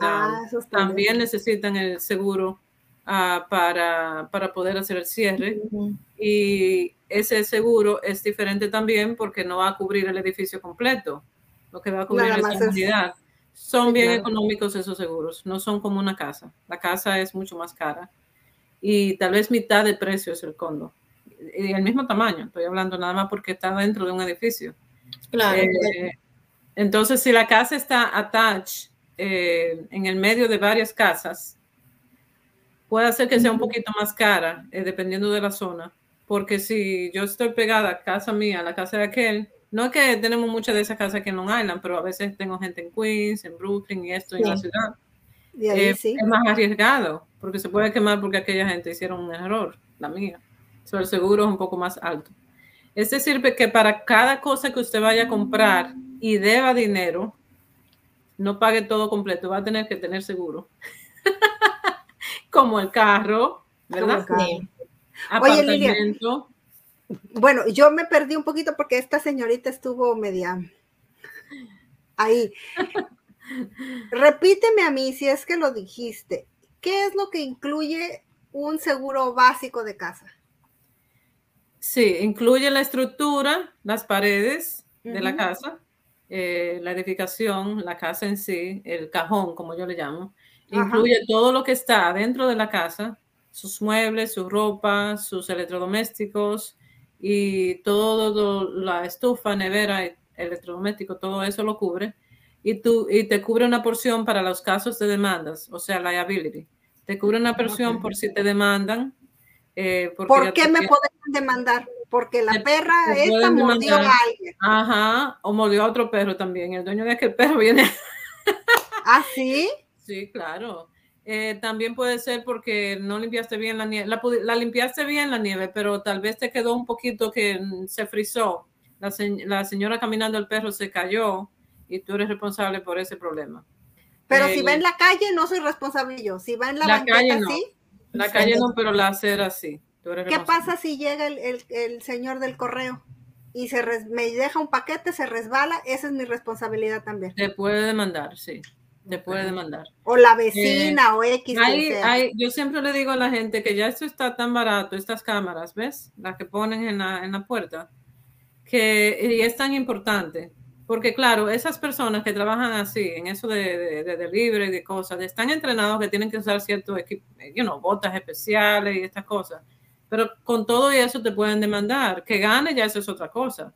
ah, um, también necesitan el seguro ah, para, para, poder hacer el cierre. Y ese seguro es diferente también porque no va a cubrir el edificio completo lo que va a cubrir esa unidad. Son bien económicos esos seguros, no son como una casa. La casa es mucho más cara y tal vez mitad de precio es el condo. Y el mismo tamaño, estoy hablando nada más porque está dentro de un edificio. Claro. Eh, entonces, si la casa está attached eh, en el medio de varias casas, puede hacer que sea un poquito más cara, eh, dependiendo de la zona. Porque si yo estoy pegada a casa mía, a la casa de aquel, no es que tenemos muchas de esas casas aquí en Long Island, pero a veces tengo gente en Queens, en Brooklyn y esto en la ciudad. Eh, es más arriesgado, porque se puede quemar porque aquella gente hicieron un error, la mía. Sobre el seguro es un poco más alto. Es decir, que para cada cosa que usted vaya a comprar y deba dinero, no pague todo completo, va a tener que tener seguro. Como el carro, ¿verdad? Apartamento. Bueno, yo me perdí un poquito porque esta señorita estuvo media ahí. Repíteme a mí si es que lo dijiste. ¿Qué es lo que incluye un seguro básico de casa? Sí, incluye la estructura, las paredes de la casa, eh, la edificación, la casa en sí, el cajón, como yo le llamo. Incluye todo lo que está dentro de la casa, sus muebles, su ropa, sus electrodomésticos, y todo, la estufa, nevera, electrodoméstico, todo eso lo cubre y, tú, y te cubre una porción para los casos de demandas, o sea, liability. Te cubre una porción por si te demandan. Eh, ¿Por qué me pueden demandar? Porque la perra esta mordió a alguien. Ajá, o mordió a otro perro también. El dueño de aquel perro viene. ¿Ah, sí? Sí, claro. Eh, también puede ser porque no limpiaste bien la nieve, la, limpiaste bien la nieve, pero tal vez te quedó un poquito que se frizó. La, señora caminando el perro se cayó y tú eres responsable por ese problema. Pero si va en la calle, no soy responsable yo. Si va en la, calle, no. sí. La calle no, pero la acera sí. ¿Qué pasa si llega el, señor del correo y se me deja un paquete, se resbala? Esa es mi responsabilidad también. Te puede demandar, sí te puede demandar. O la vecina o X. yo siempre le digo a la gente que ya esto está tan barato, estas cámaras, ¿ves? Las que ponen en la, en la puerta, que y es tan importante. Porque claro, esas personas que trabajan así, en eso de, de, delivery y de cosas, están entrenados que tienen que usar ciertos equipos, you know, botas especiales y estas cosas. Pero con todo y eso te pueden demandar. Que gane ya eso es otra cosa.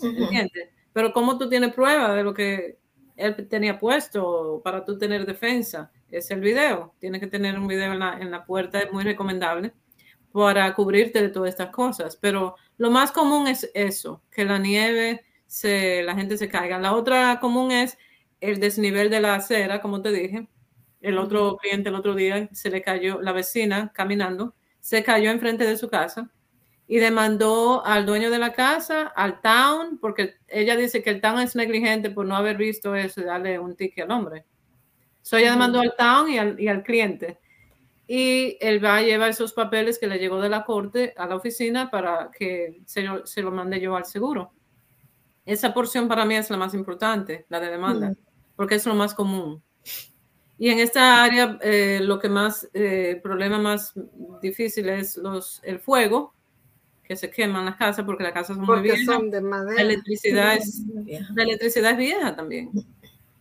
¿Entiendes? Pero ¿cómo tú tienes prueba de lo que él tenía puesto para tú tener defensa. Es el video. Tienes que tener un video en la, en la puerta, es muy recomendable para cubrirte de todas estas cosas. Pero lo más común es eso, que la nieve, se, la gente se caiga. La otra común es el desnivel de la acera, como te dije. El otro cliente el otro día se le cayó, la vecina caminando, se cayó enfrente de su casa y demandó al dueño de la casa, al town, porque ella dice que el town es negligente por no haber visto eso y darle un ticket al hombre. So ella demandó al town y al, y al cliente y él va a llevar esos papeles que le llegó de la corte a la oficina para que se, se lo mande yo al seguro. Esa porción para mí es la más importante, la de demanda, mm. porque es lo más común. Y en esta área, eh, lo que más, eh, el problema más difícil es los, el fuego, que se queman las casas porque las casas son muy viejas. Son de madera. La electricidad es, la electricidad es vieja también.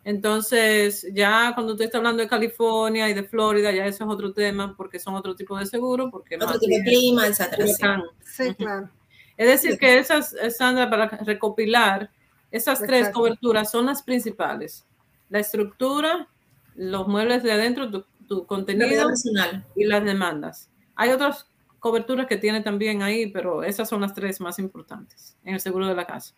Entonces, ya cuando usted está hablando de California y de Florida, ya eso es otro tema porque son otro tipo de seguro. Porque otro tipo de clima, etcétera. Sí, claro. Es decir, que esas, Sandra, para recopilar, esas tres coberturas son las principales. La estructura, los muebles de adentro, tu, contenido y las demandas. Hay otras coberturas que tiene también ahí, pero esas son las tres más importantes en el seguro de la casa.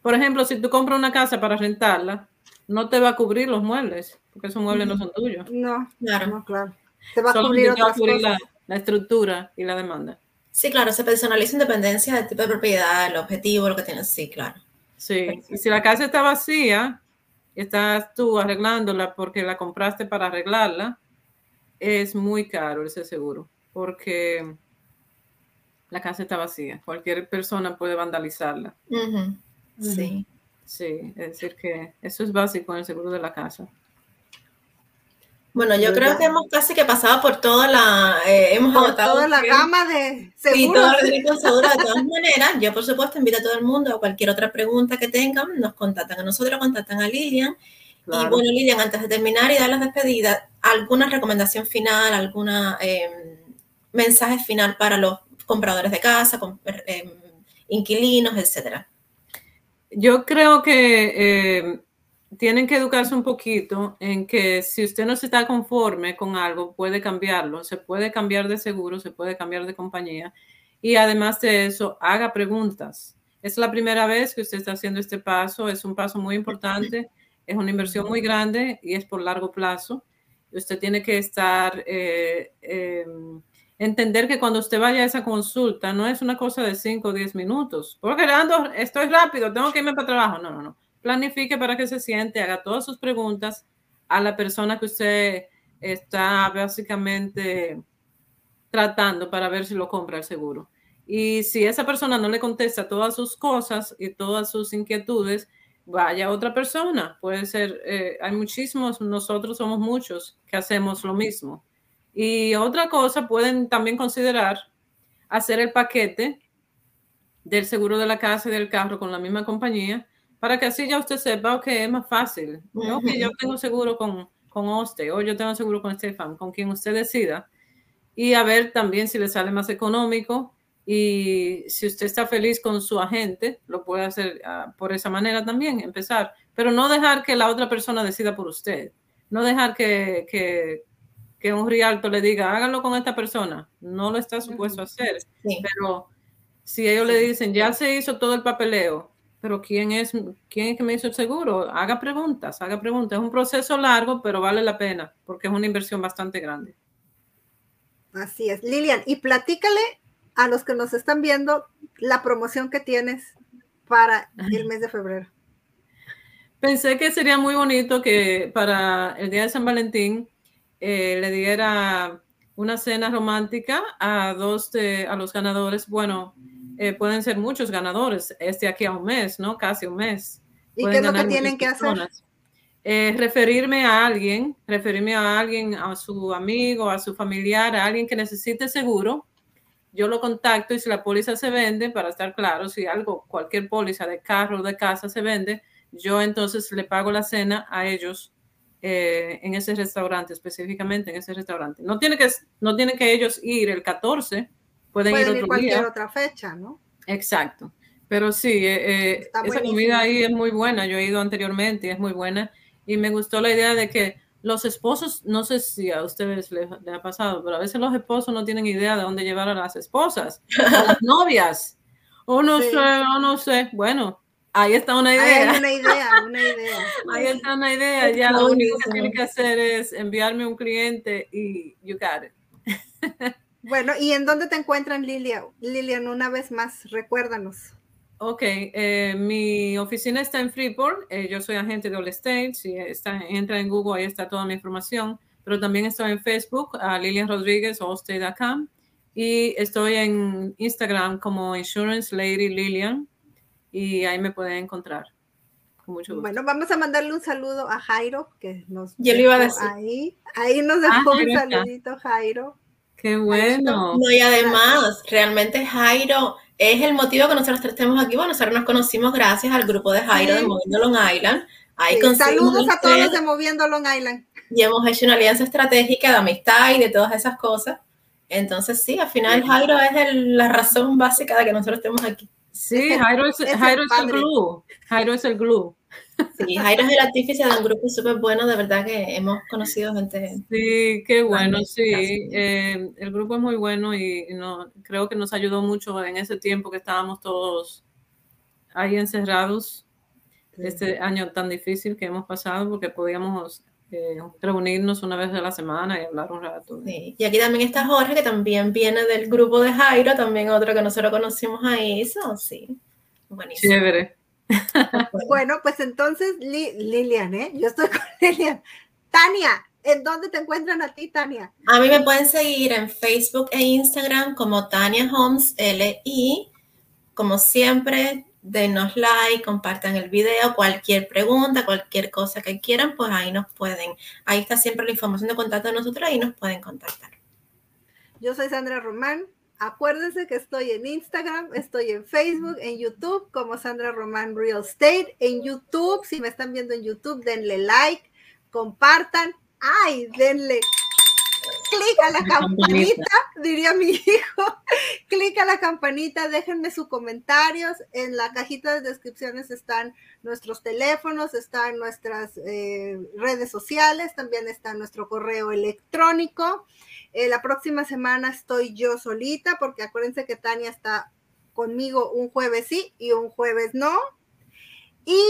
Por ejemplo, si tú compras una casa para rentarla, no te va a cubrir los muebles, porque esos muebles no son tuyos. No, claro, no, claro. Te va a cubrir, la, estructura y la demanda. Sí, claro, se personaliza en dependencia del tipo de propiedad, el objetivo, lo que tienes. Sí, claro. Sí, y si la casa está vacía y estás tú arreglándola porque la compraste para arreglarla, es muy caro ese seguro, porque la casa está vacía. Cualquier persona puede vandalizarla. Sí. Sí, es decir que eso es básico en el seguro de la casa. Bueno, yo creo que hemos casi que pasado por toda la, eh, hemos agotado toda la gama de seguros. Sí, todo el de todas maneras. Yo, por supuesto, invito a todo el mundo a cualquier otra pregunta que tengan, nos contactan a nosotros, contactan a Lilian. Y bueno, Lilian, antes de terminar y dar las despedidas, ¿alguna recomendación final, alguna eh, mensaje final para los compradores de casa, eh, inquilinos, etcétera? Yo creo que eh, tienen que educarse un poquito en que si usted no se está conforme con algo, puede cambiarlo. Se puede cambiar de seguro, se puede cambiar de compañía. Y además de eso, haga preguntas. Es la primera vez que usted está haciendo este paso. Es un paso muy importante. Es una inversión muy grande y es por largo plazo. Usted tiene que estar... Eh, em, entender que cuando usted vaya a esa consulta no es una cosa de 5 o 10 minutos, porque ando, estoy rápido, tengo que irme para trabajo. No, no, no. Planifique para que se siente, haga todas sus preguntas a la persona que usted está básicamente tratando para ver si lo compra el seguro. Y si esa persona no le contesta todas sus cosas y todas sus inquietudes, vaya otra persona. Puede ser, eh, hay muchísimos, nosotros somos muchos que hacemos lo mismo y otra cosa, pueden también considerar hacer el paquete del seguro de la casa y del carro con la misma compañía, para que así ya usted sepa que es más fácil. que yo tengo seguro con, con Oste, o yo tengo seguro con Estefan, con quien usted decida, y a ver también si le sale más económico y si usted está feliz con su agente, lo puede hacer ah, por esa manera también, empezar, pero no dejar que la otra persona decida por usted, no dejar que, que que un rialto le diga, háganlo con esta persona. No lo está supuesto a hacer. Pero si ellos le dicen, ya se hizo todo el papeleo, pero ¿quién es, ¿quién es que me hizo el seguro? Haga preguntas, haga preguntas. Es un proceso largo, pero vale la pena, porque es una inversión bastante grande. Así es. Lilian, y platícale a los que nos están viendo la promoción que tienes para el mes de febrero. Pensé que sería muy bonito que para el día de San Valentín eh, le diera una cena romántica a dos de a los ganadores. Bueno, eh, pueden ser muchos ganadores, este aquí a un mes, ¿no? Casi un mes. ¿Y qué es lo que tienen que hacer? Eh, referirme a alguien, referirme a alguien, a su amigo, a su familiar, a alguien que necesite seguro. Yo lo contacto y si la póliza se vende, para estar claro, si algo, cualquier póliza de carro o de casa se vende, yo entonces le pago la cena a ellos eh, en ese restaurante, específicamente en ese restaurante. No tiene que, no tiene que ellos ir el 14, pueden, ir otro cualquier día. otra fecha, ¿no? Exacto. Pero sí, eh, eh, esa comida ahí es muy buena. Yo he ido anteriormente y es muy buena. Y me gustó la idea de que los esposos, no sé si a ustedes les, ha pasado, pero a veces los esposos no tienen idea de dónde llevar a las esposas, a las novias. O no sé, o no sé. Bueno, ahí está una idea. Ahí una idea, una idea. ahí está una idea. Ya lo único que tiene que hacer es enviarme un cliente y you got it. bueno, ¿y en dónde te encuentran, Lilian? Lilian, una vez más, recuérdanos. Ok, eh, mi oficina está en Freeport, eh, yo soy agente de All Estate, si está, entra en Google, ahí está toda mi información, pero también estoy en Facebook, a Lilian Rodríguez, allstate.com, y estoy en Instagram como Insurance Lady Lilian, y ahí me pueden encontrar. Con mucho gusto. Bueno, vamos a mandarle un saludo a Jairo, que nos yo le iba a decir. ahí, ahí nos dejó ah, un saludito, Jairo. Qué bueno. No, y además, realmente Jairo es el motivo que nosotros estemos aquí. Bueno, nosotros nos conocimos gracias al grupo de Jairo de Moviendo Long Island. Ahí Saludos a todos de Moviendo Long Island. Y hemos hecho una alianza estratégica de amistad y de todas esas cosas. Entonces, sí, al final Jairo es la razón básica de que nosotros estemos aquí. Sí, Jairo es, Jairo es el glue. Jairo es el glue. Sí, Jairo es el artífice de un grupo súper bueno, de verdad que hemos conocido gente. Sí, qué bueno, sí. Eh, el grupo es muy bueno y, no, creo que nos ayudó mucho en ese tiempo que estábamos todos ahí encerrados, este año tan difícil que hemos pasado, porque podíamos eh, reunirnos una vez a la semana y hablar un rato. Sí. Y aquí también está Jorge, que también viene del grupo de Jairo, también otro que nosotros conocimos ahí, eso sí. Buenísimo. Chévere. bueno, pues entonces, Lilian, ¿eh? Yo estoy con Lilian. Tania, ¿en dónde te encuentran a ti, Tania? A mí me pueden seguir en Facebook e Instagram como Tania Holmes LI. Como siempre, denos like, compartan el video, cualquier pregunta, cualquier cosa que quieran, pues ahí nos pueden, ahí está siempre la información de contacto de nosotros, ahí nos pueden contactar. Yo soy Sandra Román, Acuérdense que estoy en Instagram, estoy en Facebook, en YouTube como Sandra Román Real Estate. En YouTube, si me están viendo en YouTube, denle like, compartan. ¡Ay! Denle clic a la campanita, diría mi hijo. clic a la campanita, déjenme sus comentarios. En la cajita de descripciones están nuestros teléfonos, están nuestras eh, redes sociales, también está nuestro correo electrónico. Eh, la próxima semana estoy yo solita, porque acuérdense que Tania está conmigo un jueves sí y un jueves no. Y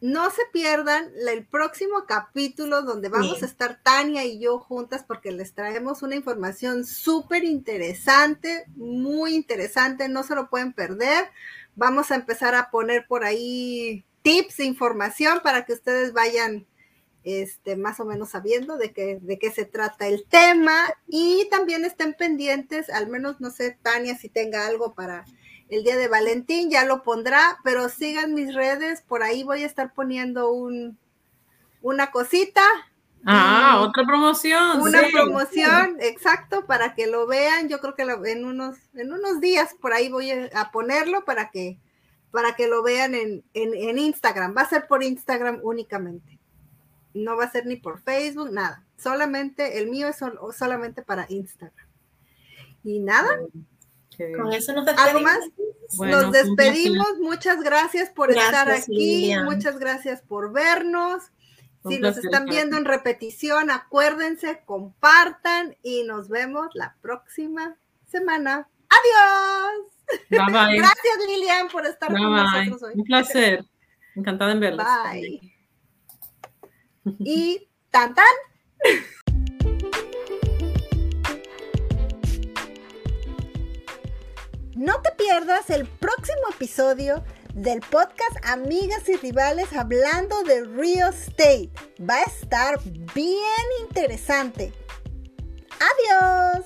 no se pierdan el próximo capítulo donde vamos a estar Tania y yo juntas porque les traemos una información súper interesante, muy interesante, no se lo pueden perder. Vamos a empezar a poner por ahí tips, e información para que ustedes vayan este, más o menos sabiendo de qué, de qué se trata el tema y también estén pendientes, al menos no sé, Tania, si tenga algo para el día de Valentín, ya lo pondrá, pero sigan mis redes, por ahí voy a estar poniendo un, una cosita. Ah, otra promoción. Una promoción, exacto, para que lo vean. Yo creo que en, unos, en unos días por ahí voy a ponerlo para que, para que lo vean en, en, en Instagram. Va a ser por Instagram únicamente no va a ser ni por Facebook, nada. Solamente, el mío es solamente para Instagram. Y nada. Con eso nos despedimos. ¿Algo más? nos despedimos. Muchas gracias por estar aquí. Muchas gracias por vernos. si nos están viendo en repetición, acuérdense, compartan y nos vemos la próxima semana. Adiós. Gracias Lilian por estar con nosotros hoy. Un placer. Encantada en verla. Bye y tan tan. No te pierdas el próximo episodio del podcast Amigas y Rivales hablando de real estate. Va a estar bien interesante. Adiós.